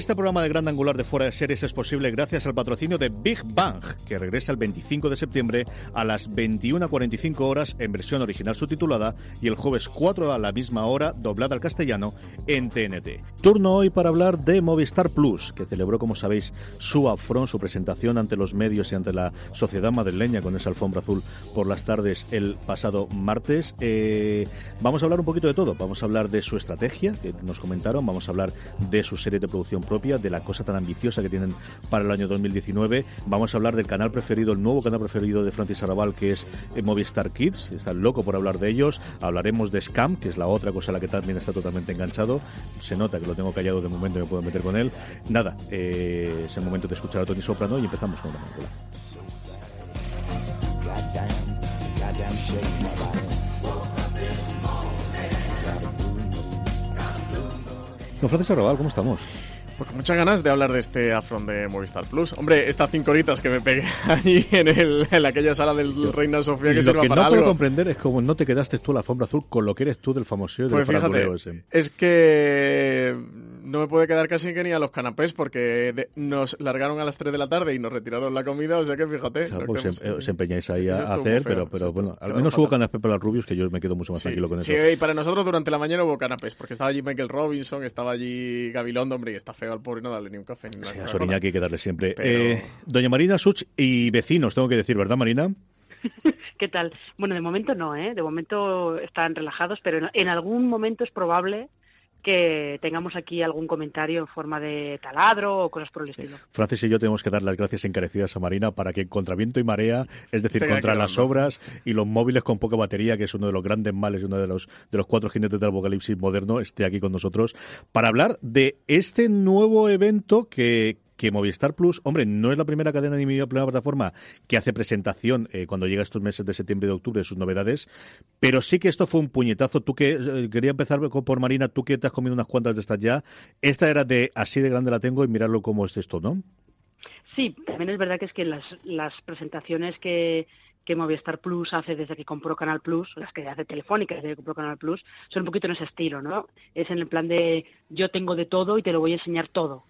Este programa de Gran Angular de Fuera de Series es posible gracias al patrocinio de Big Bang, que regresa el 25 de septiembre a las 21.45 horas en versión original subtitulada y el jueves 4 a la misma hora doblada al castellano en TNT. Turno hoy para hablar de Movistar Plus, que celebró, como sabéis, su upfront, su presentación ante los medios y ante la sociedad madrileña con esa alfombra azul por las tardes el pasado martes. Eh, vamos a hablar un poquito de todo. Vamos a hablar de su estrategia, que nos comentaron. Vamos a hablar de su serie de producción propia, de la cosa tan ambiciosa que tienen para el año 2019. Vamos a hablar del canal preferido, el nuevo canal preferido de Francis Arabal, que es eh, Movistar Kids. Está loco por hablar de ellos. Hablaremos de Scam, que es la otra cosa a la que también está totalmente enganchado. Se nota que lo tengo callado de momento y me puedo meter con él. Nada, eh, es el momento de escuchar a Tony Soprano y empezamos con la película. Francis Arrabal, ¿cómo estamos? Pues con muchas ganas de hablar de este afront de Movistar Plus. Hombre, estas cinco horitas que me pegué allí en, el, en aquella sala del Reina Sofía que Lo que no puedo comprender es como no te quedaste tú la alfombra azul con lo que eres tú del famoso pues del fíjate, ese. Es que no me puede quedar casi que ni a los canapés porque nos largaron a las 3 de la tarde y nos retiraron la comida, o sea que fíjate. pues os, empeñáis ahí a hacer, pero, pero bueno, al menos hubo canapés para los rubios que yo me quedo mucho más tranquilo con eso. Sí, y para nosotros durante la mañana hubo canapés porque estaba allí Michael Robinson, estaba allí Gabilondo, hombre, y está feo al pobre no darle ni un café. Ni sí, a Soriñaki hay que darle siempre. Eh, doña Marina Such y vecinos, tengo que decir, ¿verdad, Marina? ¿Qué tal? Bueno, de momento no, ¿eh? De momento están relajados, pero en algún momento es probable que tengamos aquí algún comentario en forma de taladro o cosas por el estilo. Francis y yo tenemos que dar las gracias encarecidas a Marina para que contra viento y marea, es decir, contra las obras y los móviles con poca batería, que es uno de los grandes males y uno de los, de los cuatro jinetes del apocalipsis moderno, esté aquí con nosotros para hablar de este nuevo evento que, que Movistar Plus, hombre, no es la primera cadena ni la primera plataforma que hace presentación eh, cuando llega estos meses de septiembre y de octubre de sus novedades, pero sí que esto fue un puñetazo. Tú que eh, quería empezar por Marina, tú que te has unas cuantas de estas ya, esta era de así de grande la tengo y mirarlo cómo es esto, ¿no? Sí, también es verdad que es que las, las presentaciones que, que Movistar Plus hace desde que compró Canal Plus, las que hace Telefónica desde que compró Canal Plus, son un poquito en ese estilo, ¿no? Es en el plan de yo tengo de todo y te lo voy a enseñar todo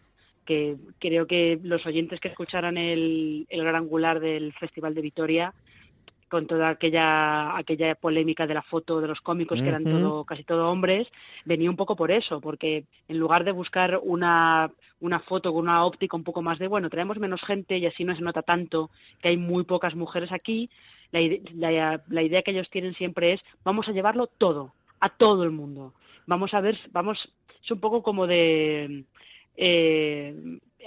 que creo que los oyentes que escucharan el, el gran angular del Festival de Vitoria con toda aquella aquella polémica de la foto de los cómicos que eran todo casi todo hombres venía un poco por eso porque en lugar de buscar una una foto con una óptica un poco más de bueno traemos menos gente y así no se nota tanto que hay muy pocas mujeres aquí la, la, la idea que ellos tienen siempre es vamos a llevarlo todo a todo el mundo. Vamos a ver vamos es un poco como de eh,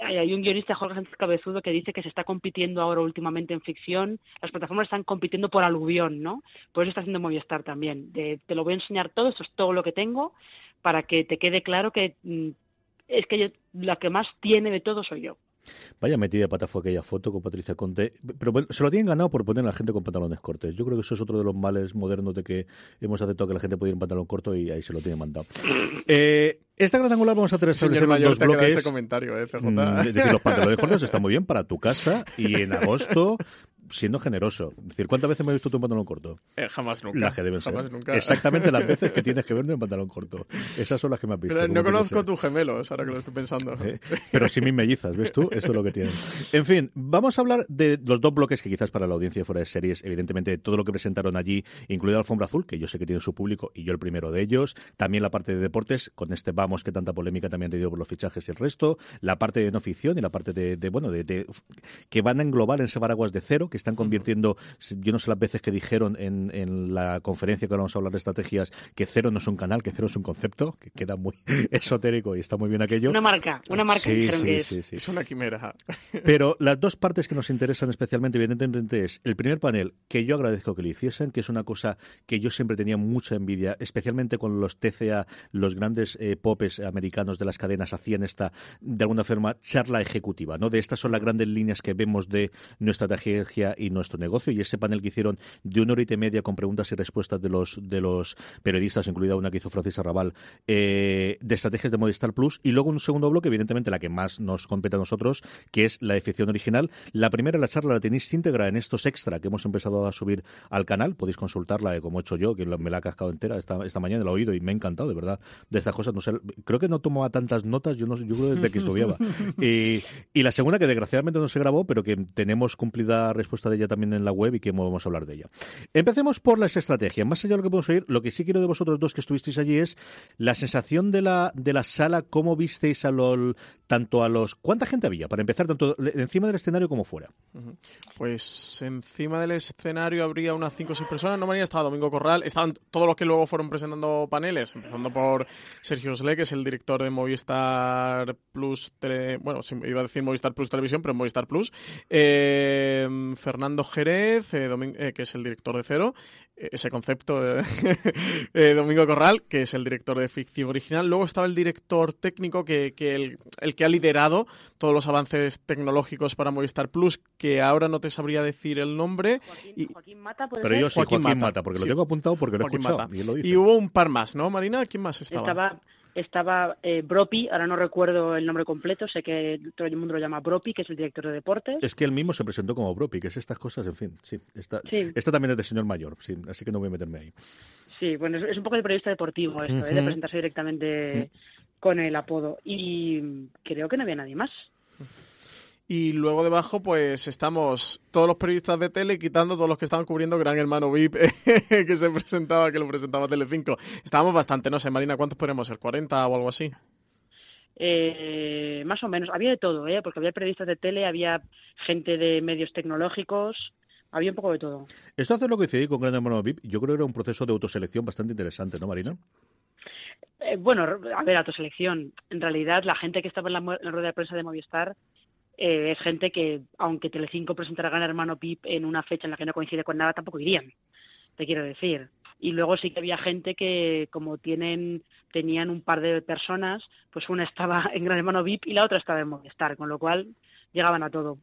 hay un guionista, Jorge Sánchez Cabezudo, que dice que se está compitiendo ahora últimamente en ficción. Las plataformas están compitiendo por aluvión, ¿no? Por eso está haciendo Movistar también. te lo voy a enseñar todo, esto es todo lo que tengo, para que te quede claro que mm, es que yo, la que más tiene de todo soy yo. Vaya metida de pata fue aquella foto con Patricia Conte. Pero bueno, se lo tienen ganado por poner a la gente con pantalones cortos. Yo creo que eso es otro de los males modernos de que hemos aceptado que la gente puede ir en pantalón corto y ahí se lo tiene mandado. Eh, esta gran angular vamos a tener Señor mayor, dos bloques. Ese comentario, eh. Mm, decir, los pantalones cortos están muy bien para tu casa y en agosto siendo generoso. Es decir, ¿cuántas veces me he visto tú en pantalón corto? Eh, jamás nunca. Las que deben ser. Exactamente las veces que tienes que verme en pantalón corto. Esas son las que me has visto. no conozco tus gemelos, ahora que lo estoy pensando. Eh, pero sí mis mellizas, ¿ves tú? Esto es lo que tienen. En fin, vamos a hablar de los dos bloques que quizás para la audiencia fuera de series, evidentemente, todo lo que presentaron allí, incluida Alfombra Azul, que yo sé que tiene su público y yo el primero de ellos. También la parte de deportes, con este vamos que tanta polémica también ha tenido por los fichajes y el resto. La parte de no ficción y la parte de, bueno, de, que van a englobar en ese paraguas de cero, que están convirtiendo yo no sé las veces que dijeron en, en la conferencia que vamos a hablar de estrategias que cero no es un canal, que cero es un concepto, que queda muy esotérico y está muy bien aquello. Una marca, una marca. Sí, sí, sí, sí, Es una quimera. Pero las dos partes que nos interesan especialmente, evidentemente, es el primer panel, que yo agradezco que lo hiciesen, que es una cosa que yo siempre tenía mucha envidia, especialmente con los TCA, los grandes eh, popes americanos de las cadenas hacían esta, de alguna forma, charla ejecutiva, ¿no? De estas son las grandes líneas que vemos de nuestra estrategia y nuestro negocio y ese panel que hicieron de una hora y media con preguntas y respuestas de los de los periodistas, incluida una que hizo Francis Arrabal, eh, de estrategias de Movistar Plus, y luego un segundo bloque, evidentemente la que más nos compete a nosotros, que es la ficción original. La primera, la charla, la tenéis íntegra en estos extra que hemos empezado a subir al canal. Podéis consultarla, eh, como he hecho yo, que me la ha cascado entera esta, esta mañana, la he oído y me ha encantado, de verdad, de estas cosas. No sé, creo que no tomaba tantas notas, yo no yo creo desde que estudiaba. y, y la segunda, que desgraciadamente no se grabó, pero que tenemos cumplida respuesta de ella también en la web y que vamos a hablar de ella. Empecemos por las estrategias. Más allá de lo que podemos oír, lo que sí quiero de vosotros dos que estuvisteis allí es la sensación de la, de la sala, cómo visteis a LOL, tanto a los... ¿Cuánta gente había? Para empezar, tanto encima del escenario como fuera. Pues encima del escenario habría unas 5 o 6 personas. No María estaba Domingo Corral. Estaban todos los que luego fueron presentando paneles, empezando por Sergio Sle, que es el director de Movistar Plus, bueno, iba a decir Movistar Plus Televisión, pero Movistar Plus. Eh, Fernando Jerez, eh, que es el director de Cero, eh, ese concepto, eh, Domingo Corral, que es el director de ficción original. Luego estaba el director técnico, que, el, que ha liderado todos los avances tecnológicos para Movistar Plus, que ahora no te sabría decir el nombre. Joaquín, Mata, Pero yo soy Joaquín, Mata, porque lo tengo apuntado porque lo he escuchado. Y, hubo un par más, ¿no, Marina? ¿Quién más estaba? Estaba estaba eh, Bropi, ahora no recuerdo el nombre completo, sé que todo el mundo lo llama Bropi, que es el director de deportes. Es que él mismo se presentó como Bropi, que es estas cosas, en fin, sí. Esta, también es de señor mayor, sí, así que no voy a meterme ahí. Sí, bueno, es, un poco de periodista deportivo esto, ¿eh? de presentarse directamente con el apodo. Y creo que no había nadie más. Y luego debajo, pues estamos todos los periodistas de tele quitando todos los que estaban cubriendo Gran Hermano VIP que se presentaba, que lo presentaba Telecinco. Estábamos bastante, no sé, Marina, ¿cuántos podemos ser? ¿40 o algo así? Eh, más o menos, había de todo, ¿eh? porque había periodistas de tele, había gente de medios tecnológicos, había un poco de todo. Esto hace lo que hice con Gran Hermano VIP, yo creo que era un proceso de autoselección bastante interesante, ¿no, Marina? Eh, bueno, a ver, autoselección. En realidad, la gente que estaba en la, en la rueda de prensa de Movistar eh, es gente que, aunque Telecinco presentara Gran Hermano Pip en una fecha en la que no coincide con nada, tampoco irían, te quiero decir. Y luego sí que había gente que, como tienen tenían un par de personas, pues una estaba en Gran Hermano VIP y la otra estaba en Movistar, con lo cual llegaban a todo.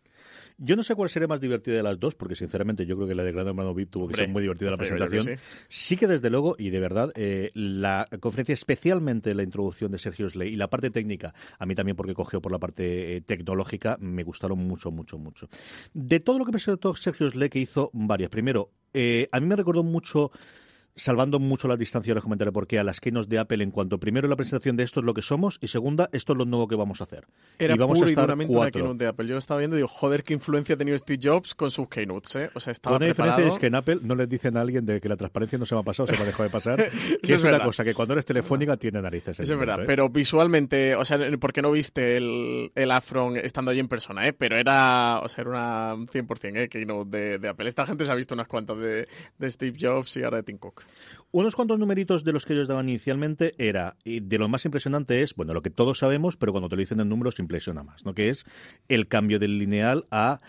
Yo no sé cuál sería más divertida de las dos, porque sinceramente yo creo que la de Gran Hermano VIP tuvo que ser muy divertida la presentación. Sí. que desde luego, y de verdad, eh, la conferencia, especialmente la introducción de Sergio Slay y la parte técnica, a mí también porque cogió por la parte eh, tecnológica, me gustaron mucho, mucho, mucho. De todo lo que presentó Sergio Slay, que hizo varias. Primero, eh, a mí me recordó mucho salvando mucho la distancia, les comentaré por qué, a las keynotes de Apple en cuanto, primero, la presentación de esto es lo que somos y segunda, esto es lo nuevo que vamos a hacer. Era y vamos puro a estar y una keynote de Apple. Yo lo estaba viendo y digo, joder, qué influencia ha tenido Steve Jobs con sus keynotes, ¿eh? O sea, estaba Una preparado... diferencia es que en Apple no les dicen a alguien de que la transparencia no se me ha pasado, se me ha dejado de pasar. que es, una cosa que cuando eres telefónica tiene narices. Eso es verdad, ¿eh? pero visualmente, o sea, porque no viste el, el Afron estando allí en persona, ¿eh? Pero era, o sea, era una 100%, ¿eh? Keynote de, de Apple. Esta gente se ha visto unas cuantas de, de Steve Jobs y ahora de Tim Cook. Unos cuantos numeritos de los que ellos daban inicialmente era, y de lo más impresionante es, bueno, lo que todos sabemos, pero cuando te lo dicen en números impresiona más, ¿no? Que es el cambio del lineal a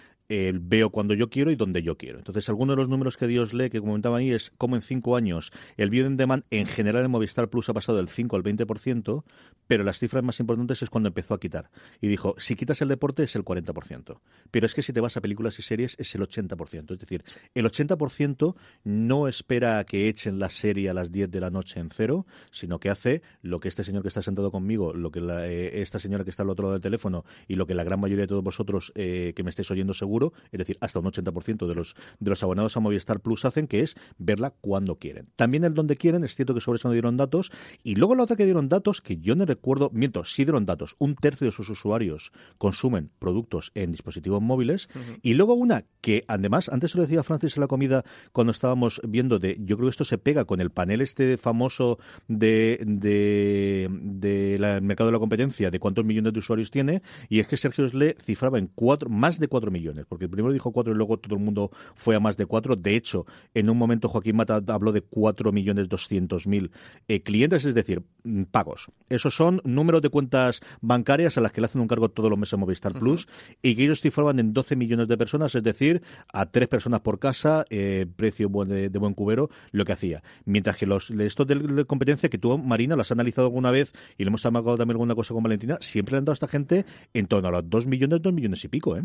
veo cuando yo quiero y donde yo quiero. Entonces, algunos de los números que Dios lee, que comentaba ahí, es como en cinco años el video en demand en general en Movistar Plus ha pasado del 5 al 20%, pero las cifras más importantes es cuando empezó a quitar. Y dijo, si quitas el deporte es el 40%. Pero es que si te vas a películas y series es el 80%. Es decir, el 80% no espera a que echen la serie a las 10 de la noche en cero, sino que hace lo que este señor que está sentado conmigo, lo que eh, esta señora que está al otro lado del teléfono y lo que la gran mayoría de todos vosotros eh, que me estéis oyendo seguro, es decir, hasta un 80% de los, de los abonados a Movistar Plus hacen, que es verla cuando quieren. También el donde quieren, es cierto que sobre eso no dieron datos. Y luego la otra que dieron datos, que yo no recuerdo, miento, sí dieron datos, un tercio de sus usuarios consumen productos en dispositivos móviles. Y luego una que, además, antes se lo decía Francis en la comida cuando estábamos viendo de, yo creo que esto se pega con el panel este famoso de, de, de mercado de la competencia, de cuántos millones de usuarios tiene, y es que Sergio Sle cifraba en cuatro, más de cuatro millones, porque primero dijo cuatro y luego todo el mundo fue a más de cuatro. De hecho, en un momento Joaquín Mata habló de cuatro millones doscientos mil eh, clientes, es decir, mm, pagos. Esos son números de cuentas bancarias a las que le hacen un cargo todos los meses a Movistar Plus y que ellos cifraban en 12 millones de personas, es decir, a tres personas por casa, eh, precio de, de, buen cubero, lo que hacía. Mientras que los estos de, competencia que tú, Marina, las has analizado alguna vez y le hemos hablado también alguna cosa con Valentina, siempre le han dado a esta gente en torno a los 2 millones, 2 millones y pico, ¿eh?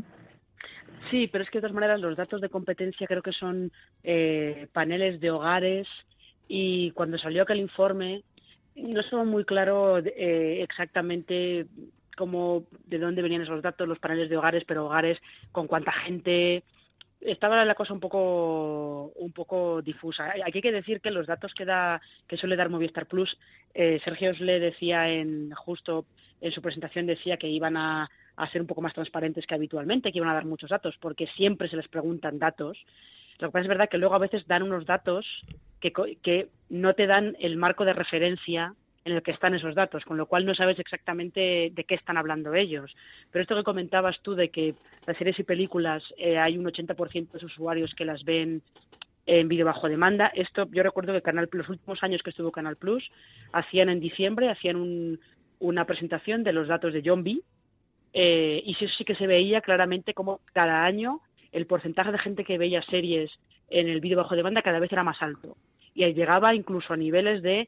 Sí, pero es que de todas maneras los datos de competencia creo que son eh, paneles de hogares y cuando salió aquel informe no estaba muy claro eh, exactamente cómo de dónde venían esos datos los paneles de hogares pero hogares con cuánta gente. Estaba la cosa un poco un poco difusa. Aquí hay que decir que los datos que da que suele dar Movistar Plus eh, Sergio le decía en justo en su presentación decía que iban a, a ser un poco más transparentes que habitualmente que iban a dar muchos datos porque siempre se les preguntan datos lo que pasa es verdad que luego a veces dan unos datos que, que no te dan el marco de referencia en el que están esos datos, con lo cual no sabes exactamente de qué están hablando ellos. Pero esto que comentabas tú de que las series y películas eh, hay un 80% de usuarios que las ven en vídeo bajo demanda. Esto yo recuerdo que Canal los últimos años que estuvo Canal Plus hacían en diciembre hacían una presentación de los datos de John B. Eh, y sí, sí que se veía claramente como cada año el porcentaje de gente que veía series en el vídeo bajo demanda cada vez era más alto. Y llegaba incluso a niveles de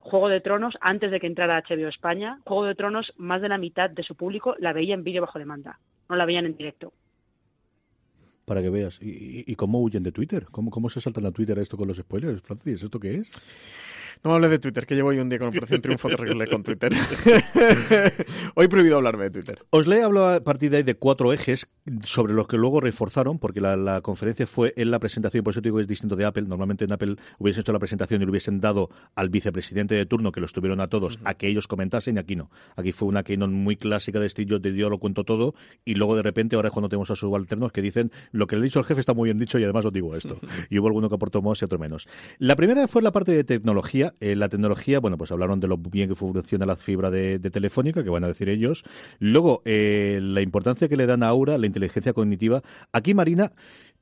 Juego de Tronos, antes de que entrara HBO España, Juego de Tronos, más de la mitad de su público la veía en vídeo bajo demanda, no la veían en directo. Para que veas. ¿Y, cómo huyen de Twitter? ¿Cómo, ¿Cómo se saltan a Twitter esto con los spoilers, Francis? ¿Esto qué es? No hable de Twitter, que llevo hoy un día con Operación Triunfo terrible con Twitter. hoy prohibido hablarme de Twitter. Os le hablo a partir de ahí de cuatro ejes sobre los que luego reforzaron, porque la, conferencia fue en la presentación, por eso digo que es distinto de Apple. Normalmente en Apple hubiesen hecho la presentación y le hubiesen dado al vicepresidente de turno, que los tuvieron a todos, a que ellos comentasen, y aquí no. Aquí fue una keynote muy clásica de estilo de yo lo cuento todo, y luego de repente ahora es cuando tenemos a subalternos que dicen lo que le ha dicho el jefe está muy bien dicho y además os digo esto. Y hubo alguno que aportó más y otro menos. La primera fue la parte de tecnología eh, la tecnología, bueno, pues hablaron de lo bien que funciona la fibra de, Telefónica, que van a decir ellos. Luego, eh, la importancia que le dan a Aura, la inteligencia cognitiva. Aquí, Marina,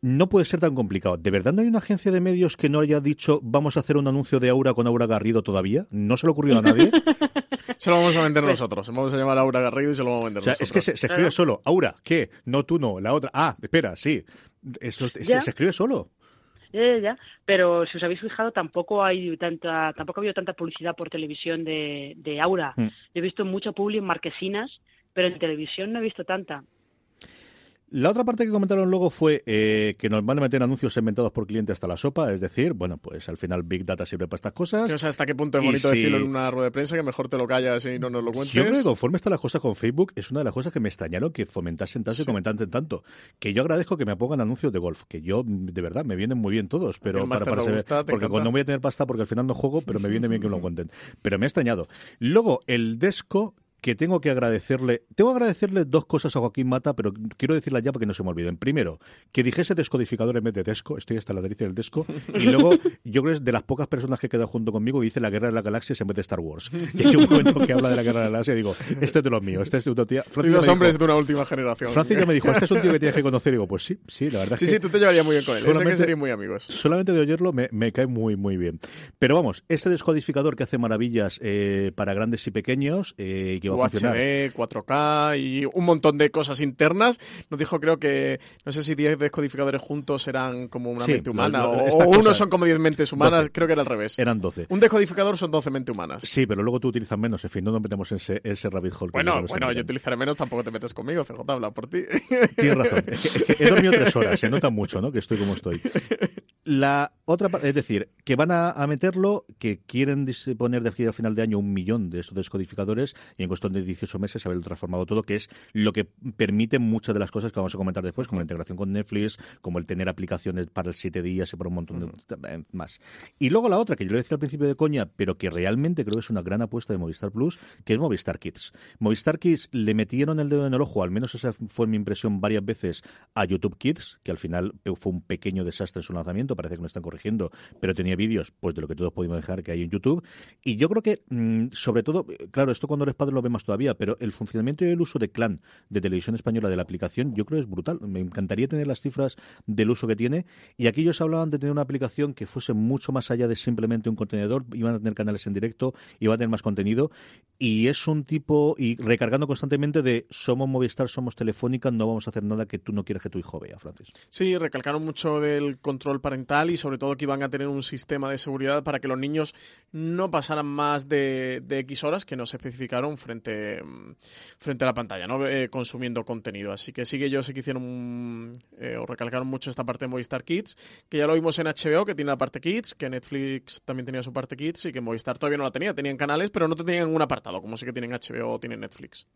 no puede ser tan complicado. ¿De verdad no hay una agencia de medios que no haya dicho vamos a hacer un anuncio de Aura con Aura Garrido todavía? ¿No se le ocurrió a nadie? se lo vamos a vender nosotros. Vamos a llamar a Aura Garrido y se lo vamos a vender o sea, Es que se, escribe solo. Aura, ¿qué? No, tú no. La otra. Ah, espera, sí. Eso, se, se escribe solo. Ya, ya, Pero si os habéis fijado, tampoco hay tanta, tampoco ha habido tanta publicidad por televisión de, de Aura. Mm. He visto mucho publi en marquesinas, pero en televisión no he visto tanta. La otra parte que comentaron luego fue eh, que nos van a meter anuncios segmentados por cliente hasta la sopa, es decir, bueno, pues al final Big Data sirve para estas cosas. No sé hasta qué punto es bonito decirlo en una rueda de prensa, que mejor te lo callas y no nos lo cuentes. Yo creo que conforme están las cosas con Facebook, es una de las cosas que me extrañaron que fomentasen tanto y comentasen tanto. Que yo agradezco que me pongan anuncios de golf, que yo, de verdad, me vienen muy bien todos, pero para, para saber, porque no voy a tener pasta porque al final no juego, pero me viene bien que me lo cuenten. Pero me ha extrañado. Luego, el Desco que tengo que agradecerle, tengo que agradecerle dos cosas a Joaquín Mata, pero quiero decirlas ya para que no se me olviden. Primero, que dijese descodificador en vez de Desco, estoy hasta la derecha del Desco, y luego yo creo que es de las pocas personas que queda junto conmigo y dice la guerra de las galaxias en vez de Star Wars. Y hay un momento que habla de la guerra de las galaxias y digo, este es de los míos, este es de utopía. Francis dos hombres de una última generación. Francis ya me dijo, este es un tío que tienes que conocer. Y digo, pues sí, sí, la verdad sí, es que... Sí, tú te llevarías muy bien con él, solamente, que muy amigos. Solamente de oírlo me, me, cae muy, muy bien. Pero vamos, este descodificador que hace maravillas eh, para grandes y pequeños eh, y que a funcionar... 4K y un montón de cosas internas. Nos dijo, creo que, no sé si 10 descodificadores juntos eran como una mente humana o, uno son como 10 mentes humanas, creo que era al revés. Eran 12. Un descodificador son 12 mentes humanas. Sí, pero luego tú utilizas menos, en fin, no nos metemos en ese, ese rabbit hole. Bueno, bueno, yo utilizaré menos, tampoco te metes conmigo, CJ habla por ti. Tienes razón. he dormido tres horas, se nota mucho, ¿no? Que estoy como estoy. La otra es decir, que van a, a meterlo, que quieren disponer de aquí al final de año un millón de estos descodificadores y en cuestión de 18 meses haberlo transformado todo, que es lo que permite muchas de las cosas que vamos a comentar después, como la integración con Netflix, como el tener aplicaciones para el 7 días y por un montón de más. Y luego la otra, que yo le decía al principio de coña, pero que realmente creo que es una gran apuesta de Movistar Plus, que es Movistar Kids. Movistar Kids le metieron el dedo en el ojo, al menos esa fue mi impresión varias veces, a YouTube Kids, que al final fue un pequeño desastre en su lanzamiento, parece que no están corrigiendo, pero tenía vídeos pues de lo que todos podemos dejar que hay en YouTube. Y yo creo que, mm, sobre todo, claro, esto cuando eres padre lo ve más todavía, pero el funcionamiento y el uso de Clan de televisión española de la aplicación, yo creo que es brutal. Me encantaría tener las cifras del uso que tiene. Y aquí ellos hablaban de tener una aplicación que fuese mucho más allá de simplemente un contenedor, iban a tener canales en directo, iban a tener más contenido. Y es un tipo, y recargando constantemente de somos Movistar, somos Telefónica, no vamos a hacer nada que tú no quieras que tu hijo vea, Francis. Sí, recalcaron mucho del control y sobre todo que iban a tener un sistema de seguridad para que los niños no pasaran más de, de X horas que no se especificaron frente, frente a la pantalla, ¿no? Eh, consumiendo contenido. Así que sí que ellos sí que hicieron eh, o recalcaron mucho esta parte de Movistar Kids, que ya lo vimos en HBO, que tiene la parte Kids, que Netflix también tenía su parte Kids y que Movistar todavía no la tenía. Tenían canales, pero no tenían un apartado como sí que tienen HBO o tienen Netflix.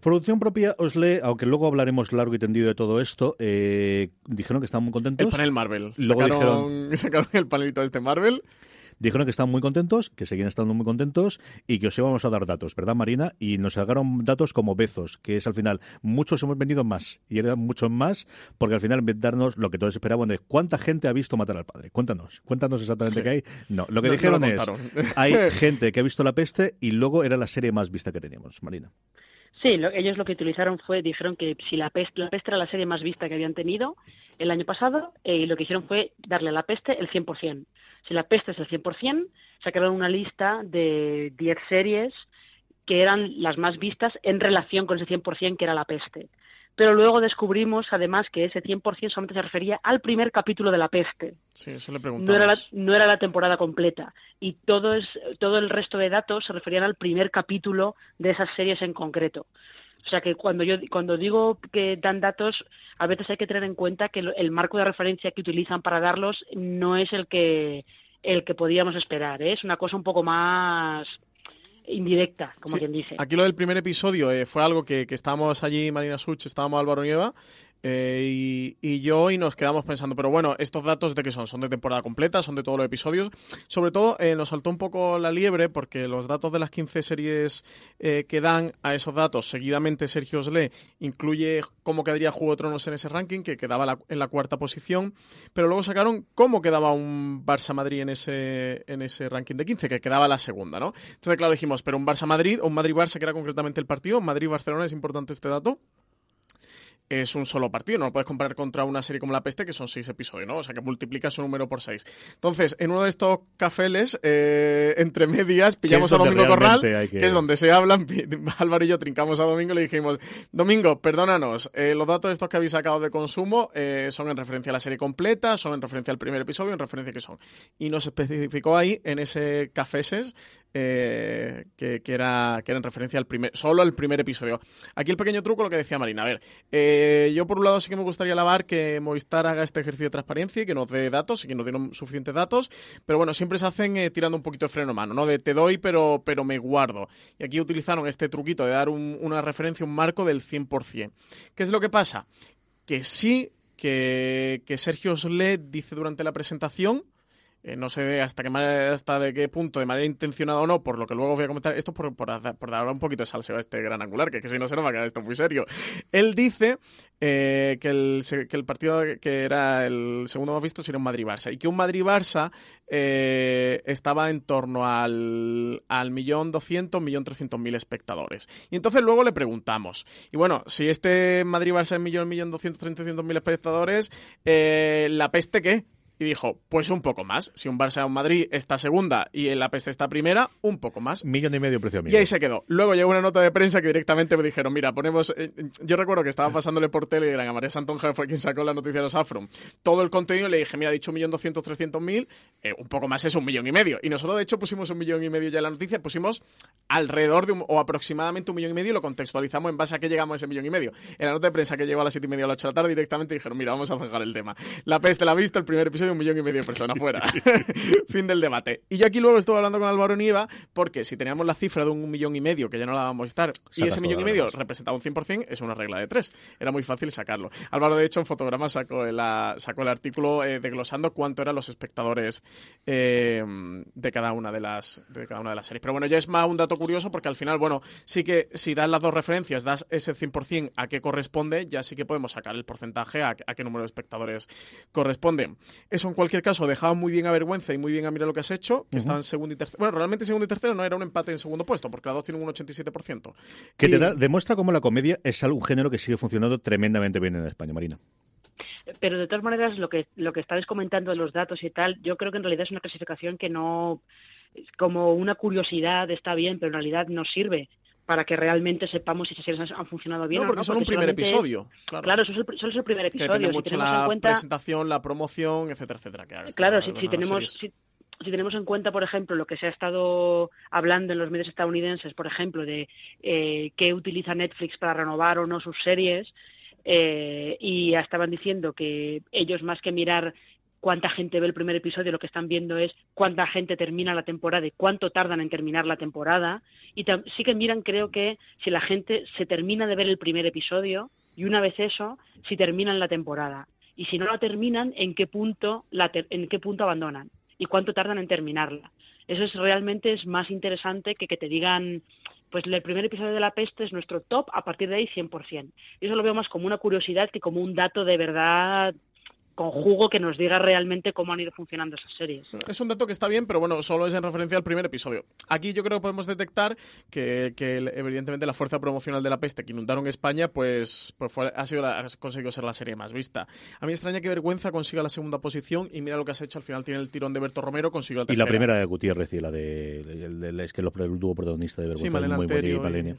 Producción propia, os lee, aunque luego hablaremos largo y tendido de todo esto, eh, dijeron que estaban muy contentos. El panel Marvel. Luego sacaron, sacaron el panelito este Marvel dijeron que estaban muy contentos, que seguían estando muy contentos y que os íbamos a dar datos, ¿verdad, Marina? Y nos sacaron datos como Bezos, que es al final, muchos hemos vendido más y eran muchos más, porque al final darnos lo que todos esperaban de cuánta gente ha visto matar al padre. Cuéntanos, cuéntanos exactamente qué hay. No, lo que dijeron es, hay gente que ha visto la peste y luego era la serie más vista que teníamos, Marina. Sí, ellos lo que utilizaron fue, dijeron que si la peste, la peste era la serie más vista que habían tenido el año pasado, eh, y lo que hicieron fue darle a la peste el 100%. Si la peste es el 100%, sacaron una lista de 10 series que eran las más vistas en relación con ese 100% que era la peste. Pero luego descubrimos, además, que ese 100% solamente se refería al primer capítulo de la peste. Sí, eso le no era, la, no era la temporada completa. Y todo, es, todo el resto de datos se referían al primer capítulo de esas series en concreto. O sea que cuando yo cuando digo que dan datos, a veces hay que tener en cuenta que el marco de referencia que utilizan para darlos no es el que el que podíamos esperar. ¿eh? Es una cosa un poco más indirecta, como quien dice. Aquí lo del primer episodio eh, fue algo que, que, estábamos allí, Marina Such, estábamos Álvaro Nieva, eh, y, yo y nos quedamos pensando, pero bueno, estos datos de qué son, son de temporada completa, son de todos los episodios. Sobre todo eh, nos saltó un poco la liebre porque los datos de las 15 series eh, que dan a esos datos, seguidamente Sergio Osle incluye cómo quedaría Juego Tronos en ese ranking, que quedaba en la cuarta posición, pero luego sacaron cómo quedaba un Barça-Madrid en ese, en ese ranking de 15, que quedaba la segunda, ¿no? Entonces, claro, dijimos, pero un Barça-Madrid o un Madrid-Barça, que era concretamente el partido, Madrid-Barcelona, es importante este dato es un solo partido, no lo puedes comparar contra una serie como La Peste, que son seis episodios, ¿no? O sea que multiplica su número por seis. Entonces, en uno de estos cafeles, eh, entre medias, pillamos a Domingo Corral, que... es donde se hablan, Álvaro y yo trincamos a Domingo y le dijimos, Domingo, perdónanos, eh, los datos estos que habéis sacado de consumo eh, son en referencia a la serie completa, son en referencia al primer episodio, en referencia a qué son. Y nos especificó ahí, en ese cafeses, eh, que, era, que era en referencia al primer, solo al primer episodio. Aquí el pequeño truco, lo que decía Marina. A ver, eh, yo por un lado sí que me gustaría alabar que Movistar haga este ejercicio de transparencia y que nos dé datos y que nos dé suficientes datos, pero bueno, siempre se hacen eh, tirando un poquito de freno mano, ¿no? De te doy, pero, pero me guardo. Y aquí utilizaron este truquito de dar una referencia, un marco del 100%. ¿Qué es lo que pasa? Que sí que, que Sergio Slet dice durante la presentación eh, no sé hasta qué hasta de qué punto, de manera intencionada o no, por lo que luego voy a comentar, esto por, por, dar un poquito de salseo a este gran angular, que, que si no se nos va a quedar esto muy serio. Él dice eh, que, el, que el partido que era el segundo más visto sería un Madrid-Barça y que un Madrid-Barça eh, estaba en torno al, al millón doscientos, millón trescientos mil espectadores. Y entonces luego le preguntamos, y bueno, si este Madrid-Barça es millón, millón doscientos, trescientos mil espectadores, eh, ¿la peste qué? Y dijo, pues un poco más. Si un Barça o un Madrid está segunda y el la peste está primera, un poco más. Millón y medio precio Y ahí se quedó. Luego llegó una nota de prensa que directamente me dijeron, mira, ponemos... Eh, yo recuerdo que estaba pasándole por Telegram a María Santonja, fue quien sacó la noticia de los Afron. Todo el contenido le dije, mira, ha dicho un millón doscientos, trescientos mil, eh, un poco más es un millón y medio. Y nosotros, de hecho, pusimos un millón y medio ya en la noticia, pusimos alrededor de un, o aproximadamente un millón y medio y lo contextualizamos en base a qué llegamos a ese millón y medio. En la nota de prensa que llegó a las siete y media a las ocho de la tarde, directamente dijeron, mira, vamos a zanjar el tema. La peste la ha visto, el primer episodio, un millón y medio de personas afuera. fin del debate. Y yo aquí luego estuve hablando con Álvaro Nieva, porque si teníamos la cifra de un millón y medio, que ya no la vamos a estar, y ese millón y medio representaba un 100%, es una regla de tres. Era muy fácil sacarlo. Álvaro, de hecho, en fotograma sacó el, sacó el artículo eh, desglosando cuánto eran los espectadores eh, de, cada una de, las, de cada una de las series. Pero bueno, ya es más un dato curioso, porque al final, bueno, sí que si das las dos referencias, das ese 100% a qué corresponde, ya sí que podemos sacar el porcentaje a, a qué número de espectadores corresponde. Eso en cualquier caso dejaba muy bien a vergüenza y muy bien a mirar lo que has hecho, que estaban segundo y tercero. Bueno, realmente segundo y tercero no era un empate en segundo puesto, porque las dos tienen un 87%. Que te demuestra cómo la comedia es un género que sigue funcionando tremendamente bien en España, Marina. Pero de todas maneras, lo que, lo que estáis comentando de los datos y tal, yo creo que en realidad es una clasificación que no, como una curiosidad está bien, pero en realidad no sirve para que realmente sepamos si esas series han funcionado bien no, porque o no. son un primer episodio. Claro, claro eso, es el, solo es el primer episodio. Que mucho si la en cuenta... presentación, la promoción, etcétera, etcétera. Que claro, si, si tenemos... Si, si tenemos en cuenta, por ejemplo, lo que se ha estado hablando en los medios estadounidenses, por ejemplo, de eh, qué utiliza Netflix para renovar o no sus series, eh, y ya estaban diciendo que ellos más que mirar cuánta gente ve el primer episodio, lo que están viendo es cuánta gente termina la temporada y cuánto tardan en terminar la temporada. Y sí que miran, creo que si la gente se termina de ver el primer episodio y una vez eso, si terminan la temporada. Y si no la terminan, en qué punto, la en qué punto abandonan y cuánto tardan en terminarla. Eso es realmente es más interesante que que te digan pues el primer episodio de La Peste es nuestro top, a partir de ahí 100%. Y eso lo veo más como una curiosidad que como un dato de verdad con jugo que nos diga realmente cómo han ido funcionando esas series. Es un dato que está bien, pero bueno, solo es en referencia al primer episodio. Aquí yo creo que podemos detectar que, evidentemente la fuerza promocional de la peste que inundaron España, pues, pues ha, sido ha conseguido ser la serie más vista. A mí me extraña que Vergüenza consiga la segunda posición y mira lo que has hecho, al final tiene el tirón de Berto Romero, consiguió la tercera. Y la primera de Gutiérrez y la de, es que el, dúo protagonista de Vergüenza sí, muy y Malenia.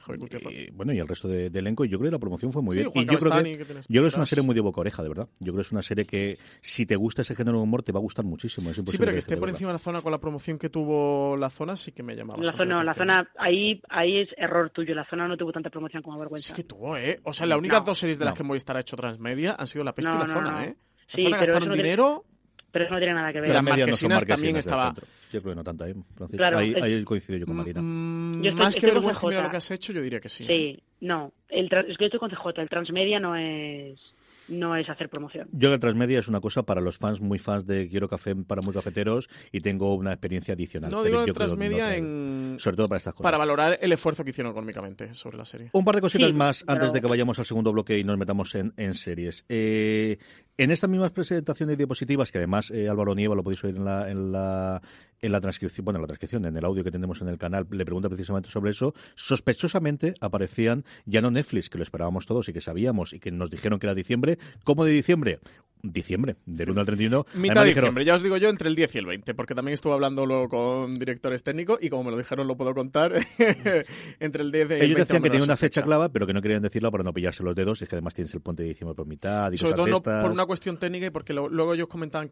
Y, bueno, y el resto de, elenco, y yo creo que la promoción fue muy bien. Y yo creo que, yo creo que es una serie muy de boca oreja, de verdad. Yo creo que es una serie que si te gusta ese género de humor, te va a gustar muchísimo. sí, pero que esté por encima de la zona con la promoción que tuvo la zona, sí que me llamaba. La zona, la zona, ahí, ahí es error tuyo. La zona no tuvo tanta promoción como Vergüenza. Sí que tuvo, ¿eh? O sea, las únicas dos series de las que Movistar ha hecho transmedia han sido La Peste y La Zona, ¿eh? La sí, zona gastaron dinero... Pero eso no tiene nada que ver. Las marquesinas no también estaba... Yo creo que no tanta, ¿eh, Claro, ahí, ahí coincido yo con Marina. Mm, yo más que vergüenza mira lo que has hecho, yo diría que sí. Sí, no. El es que yo estoy con CJ. El transmedia no es no es hacer promoción. Yo el Transmedia es una cosa para los fans, muy fans de Quiero Café, para muy cafeteros, y tengo una experiencia adicional. No, digo el Transmedia en... Sobre todo para estas cosas. Para valorar el esfuerzo que hicieron económicamente sobre la serie. Un par de cositas más antes de que vayamos al segundo bloque y nos metamos en, en series. Eh, en estas mismas presentaciones y diapositivas, que además eh, Álvaro Nieva lo podéis oír en la, en la en la transcripción, bueno, en la transcripción, en el audio que tenemos en el canal, le pregunta precisamente sobre eso. Sospechosamente aparecían ya no Netflix, que lo esperábamos todos y que sabíamos y que nos dijeron que era diciembre. ¿Cómo de diciembre? Diciembre, del 1 al 31. Mitad de diciembre, ya os digo yo, entre el 10 y el 20, porque también estuve hablando luego con directores técnicos y como me lo dijeron lo puedo contar, entre el 10 y el 20. Ellos decían que tenía una fecha clave, pero que no querían decirlo para no pillarse los dedos, y es que además tienes el puente de diciembre por mitad y Sobre todo no por una cuestión técnica y porque luego ellos comentaban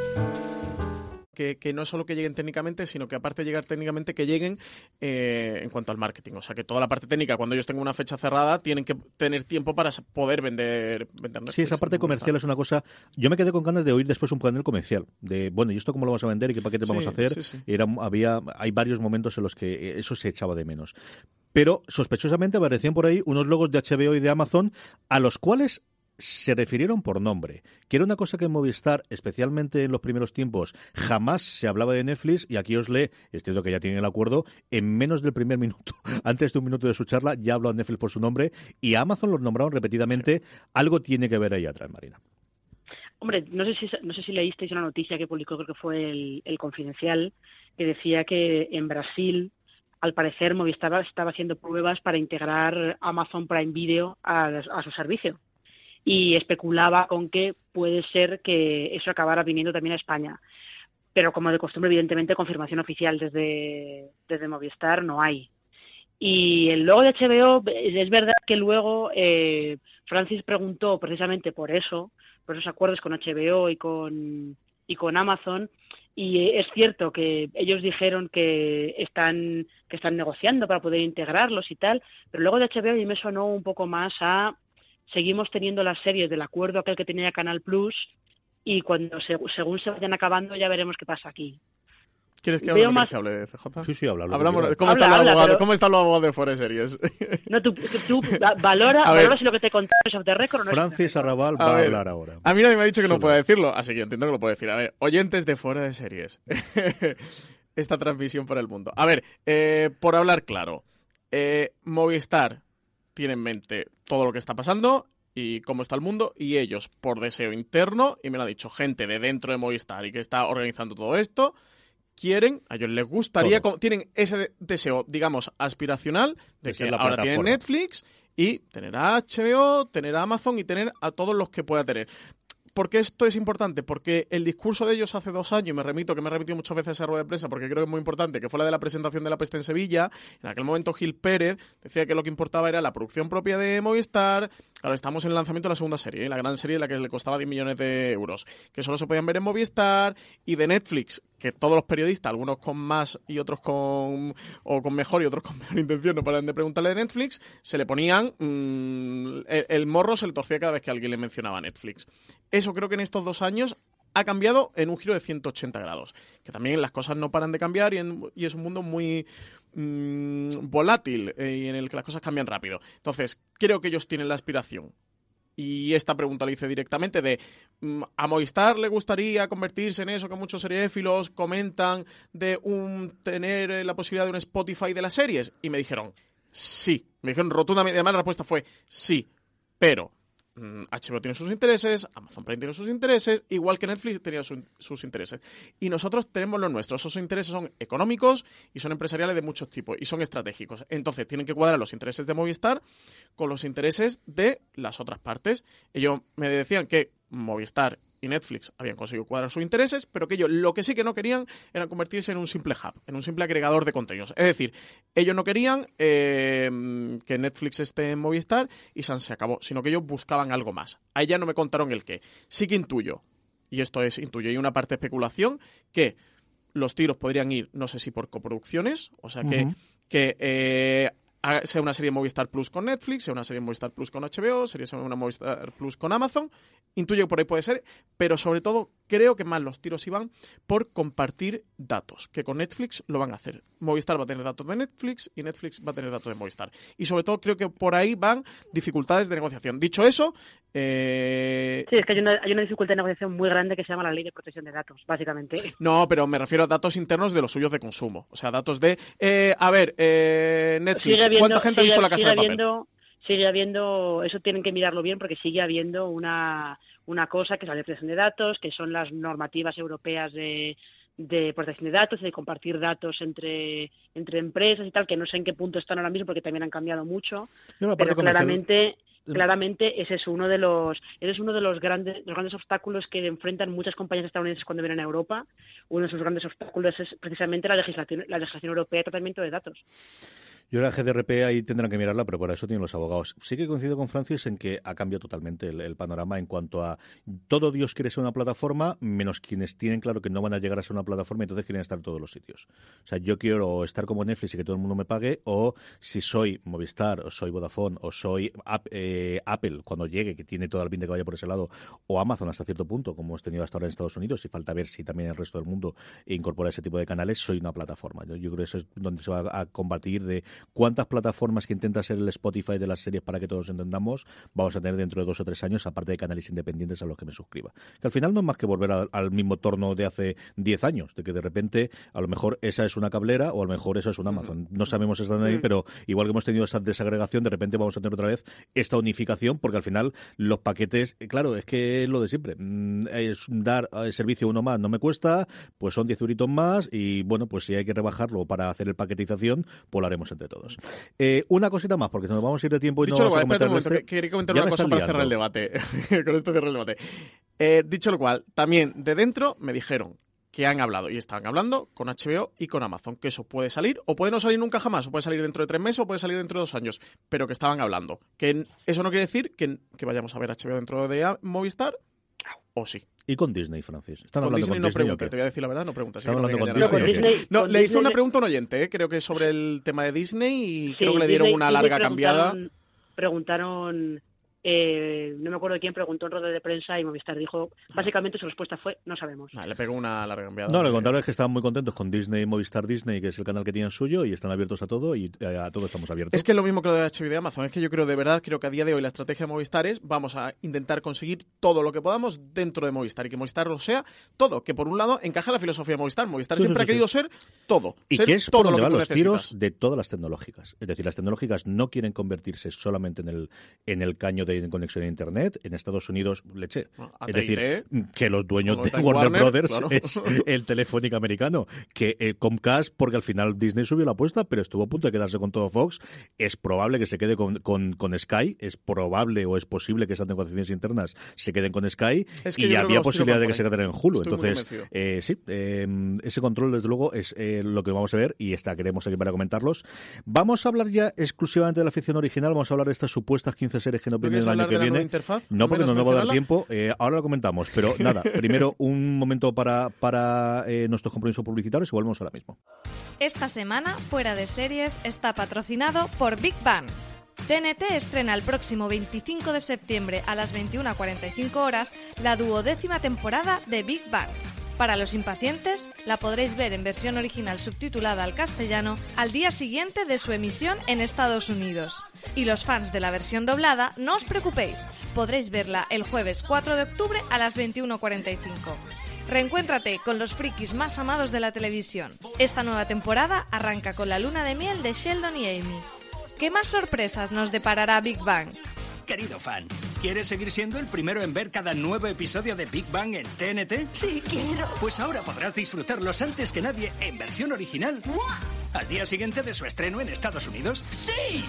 Que, que, no solo que lleguen técnicamente, sino que aparte de llegar técnicamente, que lleguen eh, en cuanto al marketing. O sea, que toda la parte técnica, cuando ellos tengan una fecha cerrada, tienen que tener tiempo para poder vender. vender sí, esa parte comercial es una cosa. Yo me quedé con ganas de oír después un panel comercial. De, bueno, ¿y esto cómo lo vamos a vender y qué paquete Sí, vamos a hacer? sí, sí. Era, había, hay varios momentos en los que eso se echaba de menos. Pero sospechosamente aparecían por ahí unos logos de HBO y de Amazon a los cuales se refirieron por nombre, que era una cosa que en Movistar, especialmente en los primeros tiempos, jamás se hablaba de Netflix y aquí os lee, es cierto que ya tienen el acuerdo, en menos del primer minuto, antes de un minuto de su charla, ya habló a Netflix por su nombre y a Amazon los nombraron repetidamente. Algo tiene que ver ahí atrás, Marina. Hombre, no sé si no sé si leísteis una noticia que publicó, creo que fue el, el Confidencial, que decía que en Brasil, al parecer, Movistar estaba haciendo pruebas para integrar Amazon Prime Video a, a su servicio. Y especulaba con que puede ser que eso acabara viniendo también a España. Pero como de costumbre, evidentemente, confirmación oficial desde, desde Movistar no hay. Y el logo de HBO, es verdad que luego eh, Francis preguntó precisamente por eso, por esos acuerdos con HBO y con, y con Amazon, y es cierto que ellos dijeron que están, que están negociando para poder integrarlos y tal, pero luego de HBO a mí me sonó un poco más a seguimos teniendo las series del acuerdo aquel que tenía Canal Plus y cuando se, según se vayan acabando ya veremos qué pasa aquí. ¿Quieres que hable, más- que hable CJ? Sí, sí, habla. habla, Hablamos, habla. ¿cómo, Habla, está habla, abogado, pero- ¿Cómo está el abogado de Fuera Series? No, tú, tú va- valora, valora si lo que te contaron es off the record o no Francis. Arrabal va a ver. hablar ahora. A mí nadie me ha dicho que no pueda decirlo, así que yo entiendo que lo puedo decir. A ver, oyentes de fuera de series. Esta transmisión para el mundo. A ver, eh, por hablar claro, eh, Movistar tiene en mente todo lo que está pasando y cómo está el mundo y ellos, por deseo interno, y me lo ha dicho gente de dentro de Movistar y que está organizando todo esto, quieren, a ellos les gustaría, Todo. tienen ese de- deseo, digamos, aspiracional de que la ahora tienen. Netflix y tener a HBO, tener a Amazon y tener a todos los que pueda tener. ¿Por qué esto es importante? Porque el discurso de ellos hace dos años, y me remito, que me he remitido muchas veces a esa rueda de prensa, porque creo que es muy importante, que fue la de la presentación de la peste en Sevilla. En aquel momento Gil Pérez decía que lo que importaba era la producción propia de Movistar. Claro, estamos en el lanzamiento de la segunda serie, ¿eh? la gran serie, la que le costaba 10 millones de euros, que solo se podían ver en Movistar, y de Netflix, que todos los periodistas, algunos con más y otros con, o con mejor y otros con peor intención, no paran de preguntarle de Netflix, se le ponían, mm, el, morro se le torcía cada vez que alguien le mencionaba Netflix. Eso creo que en estos dos años ha cambiado en un giro de 180 grados. Que también las cosas no paran de cambiar y es un mundo muy mm, volátil eh, y en el que las cosas cambian rápido. Entonces, creo que ellos tienen la aspiración. Y esta pregunta la hice directamente de mm, ¿a Movistar le gustaría convertirse en eso que muchos seriéfilos comentan de un tener eh, la posibilidad de un Spotify de las series? Y me dijeron sí. Me dijeron rotundamente, además la respuesta fue sí, pero HBO tiene sus intereses, Amazon Prime tiene sus intereses, igual que Netflix tenía su- sus intereses. Y nosotros tenemos los nuestros. Esos intereses son económicos y son empresariales de muchos tipos y son estratégicos. Entonces tienen que cuadrar los intereses de Movistar con los intereses de las otras partes. Ellos me decían que Movistar y Netflix habían conseguido cuadrar sus intereses, pero que ellos lo que sí que no querían era convertirse en un simple hub, en un simple agregador de contenidos. Es decir, ellos no querían eh, que Netflix esté en Movistar y San se acabó, sino que ellos buscaban algo más. A ella no me contaron el qué. Sí que intuyo, y esto es intuyo, y una parte de especulación, que los tiros podrían ir, no sé si por coproducciones, o sea que, que eh, sea una serie Movistar Plus con Netflix, sea una serie Movistar Plus con HBO, sería una Movistar Plus con Amazon. Intuyo que por ahí puede ser, pero sobre todo creo que más los tiros iban por compartir datos, que con Netflix lo van a hacer. Movistar va a tener datos de Netflix y Netflix va a tener datos de Movistar. Y sobre todo creo que por ahí van dificultades de negociación. Dicho eso, eh, Sí, es que hay una, hay una dificultad de negociación muy grande que se llama la ley de protección de datos, básicamente. No, pero me refiero a datos internos de los suyos de consumo. O sea, datos de. eh, a ver, eh, Netflix. ¿Cuánta gente ha sigue- visto la casa de papel? habiendo- sigue habiendo, eso tienen que mirarlo bien porque sigue habiendo una, una cosa que es la ley de protección de datos, que son las normativas europeas de, de protección de datos y de compartir datos entre, entre empresas y tal, que no sé en qué punto están ahora mismo porque también han cambiado mucho, pero claramente claramente ese es uno de los ese es uno de los grandes los grandes obstáculos que enfrentan muchas compañías estadounidenses cuando vienen a Europa. Uno de sus grandes obstáculos es precisamente la legislación la legislación europea de tratamiento de datos Yo la GDRP ahí tendrán que mirarla, pero para eso tienen los abogados. Sí que coincido con Francis en que ha cambiado totalmente el, panorama en cuanto a todo Dios quiere ser una plataforma, menos quienes tienen claro que no van a llegar a ser una plataforma y entonces quieren estar en todos los sitios. O sea, yo quiero estar como Netflix y que todo el mundo me pague, o si soy Movistar, o soy Vodafone, o soy eh, Apple cuando llegue, que tiene todo el bien de que vaya por ese lado, o Amazon hasta cierto punto, como hemos tenido hasta ahora en Estados Unidos, y falta ver si también el resto del mundo incorpora ese tipo de canales, soy una plataforma. Yo, yo creo que eso es donde se va a combatir de cuántas plataformas que intenta ser el Spotify de las series para que todos entendamos vamos a tener dentro de dos o tres años, aparte de canales independientes a los que me suscriba. Que al final no es más que volver al, al mismo torno de hace 10 años, de que de repente a lo mejor esa es una cablera o a lo mejor eso es un Amazon. No sabemos están ahí, pero igual que hemos tenido esa desagregación, de repente vamos a tener otra vez esta unificación, porque al final los paquetes, eh, claro, es que es lo de siempre. Mm, Es dar eh, servicio uno más no me cuesta, pues son 10 euritos más y bueno, pues si hay que rebajarlo para hacer el paquetización, pues lo haremos entre todos. Eh, una cosita más, porque nos vamos a ir de tiempo y Dicho no lo vamos cual, a comentar momento, este. que quería comentar Ya una cosa para cerrar el debate. Con esto cierro el debate. Eh, dicho lo cual, también de dentro me dijeron que han hablado y estaban hablando con HBO y con Amazon, que eso puede salir o puede no salir nunca jamás, o puede salir dentro de tres meses o puede salir dentro de dos años, pero que estaban hablando. Que eso no quiere decir que, que vayamos a ver HBO dentro de Movistar o sí. Y con Disney, Francis. Están Con hablando Disney con no Disney. te voy a decir la verdad, no pregunta. Estaba hablando con No, con Disney. Disney- No, con le hizo una pregunta a un oyente, eh, creo que sobre el tema de Disney y Sí, creo que le dieron Disney- una larga cambiada. preguntaron- Preguntaron, eh, no me acuerdo quién preguntó en rueda de prensa y Movistar dijo, básicamente su respuesta fue, no sabemos. Ah, le pegó una larga cambiada. No, lo que contaron es que estaban muy contentos con Disney, Movistar Disney, que es el canal que tienen suyo, y están abiertos a todo, y eh, a todo estamos abiertos. Es que es lo mismo que lo de HBO de Amazon. Es que yo creo, de verdad, creo que a día de hoy la estrategia de Movistar es vamos a intentar conseguir todo lo que podamos dentro de Movistar y que Movistar lo sea todo. Que por un lado encaja la filosofía de Movistar. Movistar Sí, siempre sí, ha querido sí. ser todo. Y ser que es todo por donde lo que van los necesitas. tiros de todas las tecnológicas. Es decir, las tecnológicas no quieren convertirse solamente en el, en el caño de conexión a Internet. En Estados Unidos, leche. Bueno, Es decir, que los dueños de Warner, Warner, Brothers claro. es el telefónica americano. Que eh, Comcast, porque al final Disney subió la apuesta, pero estuvo a punto de quedarse con todo Fox. Es probable que se quede con, con, con Sky. Es probable o es posible que esas negociaciones internas se queden con Sky. Es que y había posibilidad de que se quedaran en Hulu. Estoy Entonces, eh, sí, eh, ese control, desde luego, es eh, lo que vamos a ver y está, queremos aquí para comentarlos. Vamos a hablar ya exclusivamente de la ficción original, vamos a hablar de estas supuestas 15 series que ¿No el año que de la nueva viene. interfaz? No, porque no ¿Menos nos va a dar tiempo. eh, ahora lo comentamos, pero nada, primero un momento para, para eh, nuestros compromisos publicitarios y volvemos ahora mismo. Esta semana, Fuera de Series está patrocinado por Big Bang. TNT estrena el próximo 25 de septiembre a las 21.45 horas la duodécima temporada de Big Bang. Para los impacientes, la podréis ver en versión original subtitulada al castellano al día siguiente de su emisión en Estados Unidos. Y los fans de la versión doblada, no os preocupéis, podréis verla el jueves 4 de octubre a las 21.45. Reencuéntrate con los frikis más amados de la televisión. Esta nueva temporada arranca con la luna de miel de Sheldon y Amy. ¿Qué más sorpresas nos deparará Big Bang? Querido fan, ¿quieres seguir siendo el primero en ver cada nuevo episodio de Big Bang en TNT? Sí, quiero. Pues ahora podrás disfrutarlos antes que nadie en versión original. Al día siguiente de su estreno en Estados Unidos. ¡Sí!